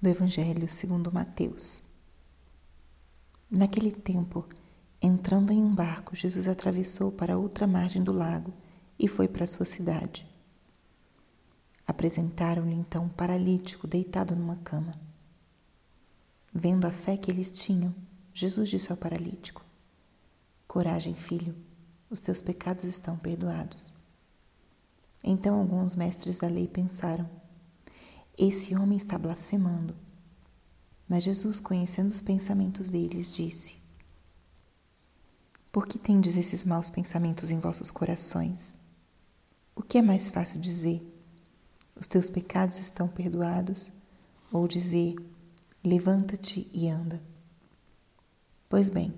do Evangelho segundo Mateus. Naquele tempo, entrando em um barco, Jesus atravessou para outra margem do lago e foi para sua cidade. Apresentaram-lhe então um paralítico deitado numa cama. Vendo a fé que eles tinham, Jesus disse ao paralítico: Coragem, filho, os teus pecados estão perdoados. Então alguns mestres da lei pensaram: esse homem está blasfemando. Mas Jesus, conhecendo os pensamentos deles, disse: Por que tendes esses maus pensamentos em vossos corações? O que é mais fácil dizer? Os teus pecados estão perdoados? Ou dizer: Levanta-te e anda? Pois bem,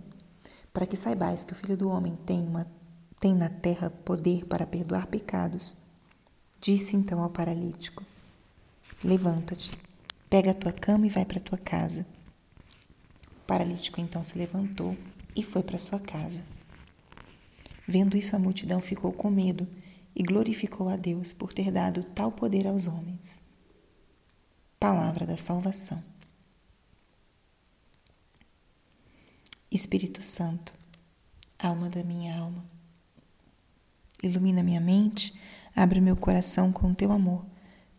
para que saibais que o Filho do Homem tem, uma, tem na terra poder para perdoar pecados, disse então ao paralítico: Levanta-te, pega a tua cama e vai para tua casa. O paralítico então se levantou e foi para sua casa. Vendo isso, a multidão ficou com medo e glorificou a Deus por ter dado tal poder aos homens. Palavra da salvação. Espírito Santo, alma da minha alma, ilumina minha mente, abre meu coração com teu amor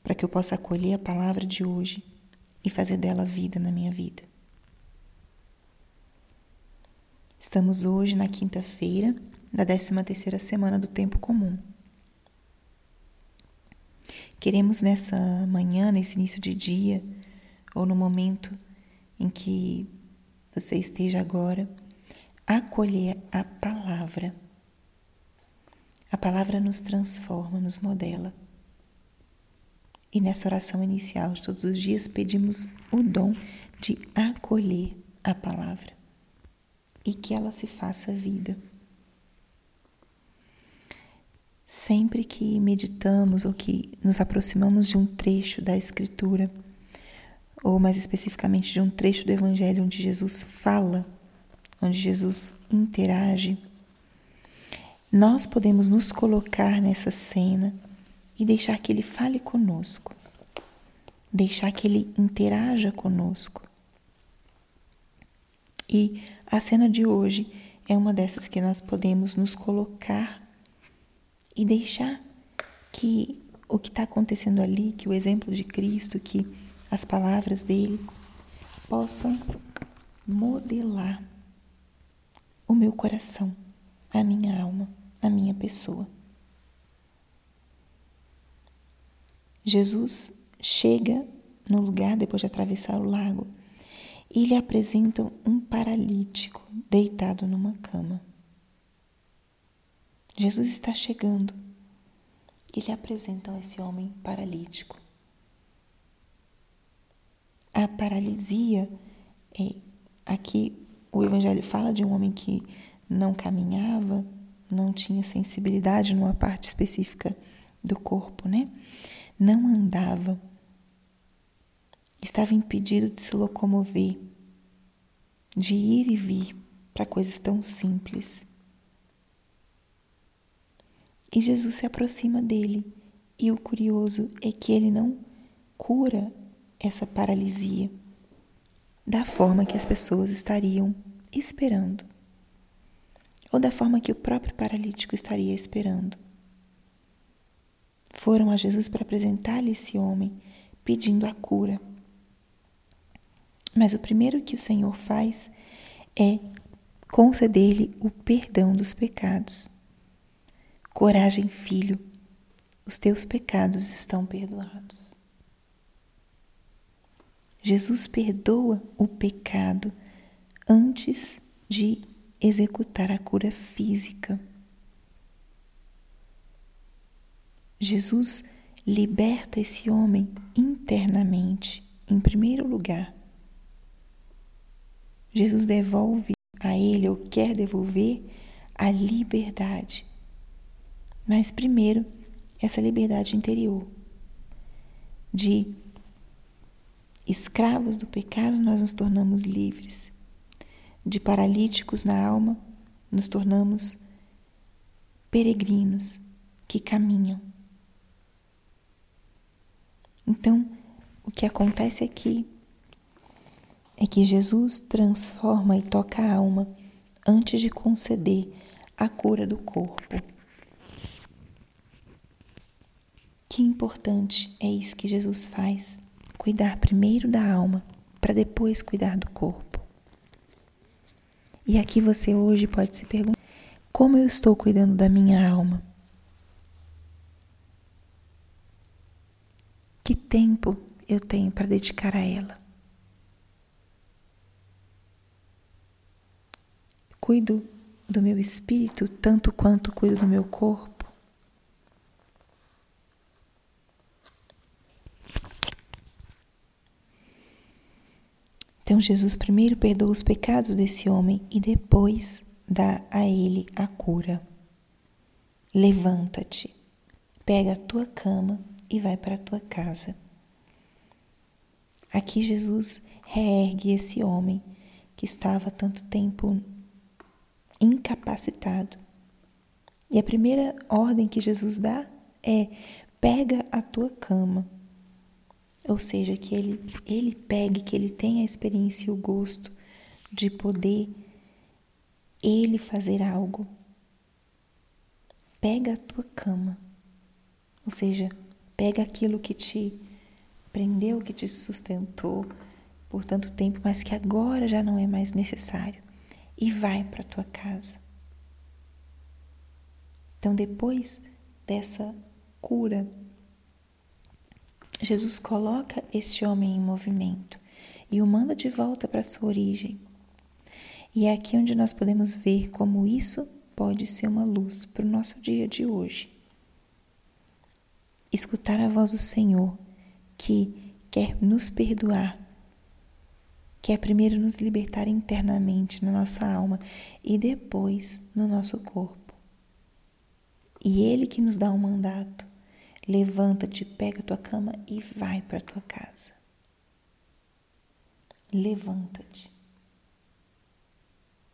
para que eu possa acolher a palavra de hoje e fazer dela vida na minha vida. Estamos hoje na quinta-feira da 13 terceira semana do tempo comum. Queremos nessa manhã, nesse início de dia, ou no momento em que você esteja agora, acolher a palavra. A palavra nos transforma, nos modela. E nessa oração inicial de todos os dias pedimos o dom de acolher a palavra e que ela se faça vida. Sempre que meditamos ou que nos aproximamos de um trecho da Escritura, ou mais especificamente de um trecho do Evangelho onde Jesus fala, onde Jesus interage, nós podemos nos colocar nessa cena e deixar que Ele fale conosco, deixar que Ele interaja conosco. E a cena de hoje é uma dessas que nós podemos nos colocar e deixar que o que está acontecendo ali, que o exemplo de Cristo, que as palavras dele possam modelar o meu coração, a minha alma, a minha pessoa. Jesus chega no lugar depois de atravessar o lago e lhe apresentam um paralítico deitado numa cama. Jesus está chegando e lhe apresentam esse homem paralítico. A paralisia é aqui o evangelho fala de um homem que não caminhava, não tinha sensibilidade numa parte específica do corpo, né? Não andava, estava impedido de se locomover, de ir e vir para coisas tão simples. E Jesus se aproxima dele, e o curioso é que ele não cura essa paralisia da forma que as pessoas estariam esperando, ou da forma que o próprio paralítico estaria esperando. Foram a Jesus para apresentar-lhe esse homem, pedindo a cura. Mas o primeiro que o Senhor faz é conceder-lhe o perdão dos pecados. Coragem, filho, os teus pecados estão perdoados. Jesus perdoa o pecado antes de executar a cura física. Jesus liberta esse homem internamente, em primeiro lugar. Jesus devolve a ele, ou quer devolver, a liberdade. Mas primeiro, essa liberdade interior. De escravos do pecado, nós nos tornamos livres. De paralíticos na alma, nos tornamos peregrinos que caminham. Então, o que acontece aqui é que Jesus transforma e toca a alma antes de conceder a cura do corpo. Que importante é isso que Jesus faz: cuidar primeiro da alma para depois cuidar do corpo. E aqui você hoje pode se perguntar: como eu estou cuidando da minha alma? Que tempo eu tenho para dedicar a ela? Cuido do meu espírito tanto quanto cuido do meu corpo? Então Jesus primeiro perdoa os pecados desse homem e depois dá a ele a cura. Levanta-te, pega a tua cama e vai para a tua casa. Aqui Jesus reergue esse homem que estava tanto tempo incapacitado. E a primeira ordem que Jesus dá é: pega a tua cama. Ou seja, que ele, ele pegue, que ele tenha a experiência e o gosto de poder ele fazer algo. Pega a tua cama. Ou seja, pega aquilo que te prendeu, que te sustentou por tanto tempo, mas que agora já não é mais necessário e vai para tua casa. Então, depois dessa cura, Jesus coloca este homem em movimento e o manda de volta para sua origem. E é aqui onde nós podemos ver como isso pode ser uma luz para o nosso dia de hoje. Escutar a voz do Senhor, que quer nos perdoar que é primeiro nos libertar internamente na nossa alma e depois no nosso corpo. E Ele que nos dá um mandato: levanta-te, pega a tua cama e vai para a tua casa. Levanta-te.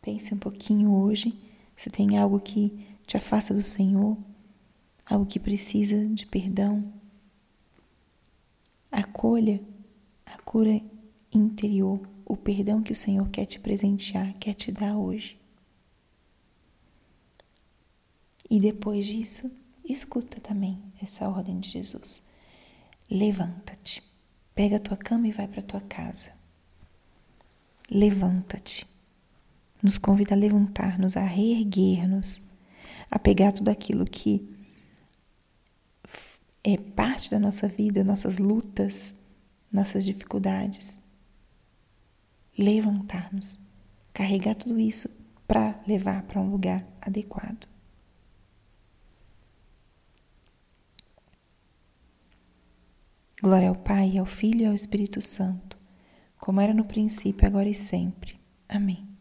Pense um pouquinho hoje se tem algo que te afasta do Senhor, algo que precisa de perdão. Acolha a cura interior o perdão que o Senhor quer te presentear, quer te dar hoje. E depois disso, escuta também essa ordem de Jesus. Levanta-te, pega a tua cama e vai para tua casa. Levanta-te. Nos convida a levantar-nos, a reerguer-nos, a pegar tudo aquilo que é parte da nossa vida, nossas lutas, nossas dificuldades levantar-nos, carregar tudo isso para levar para um lugar adequado. Glória ao Pai, ao Filho e ao Espírito Santo, como era no princípio, agora e sempre. Amém.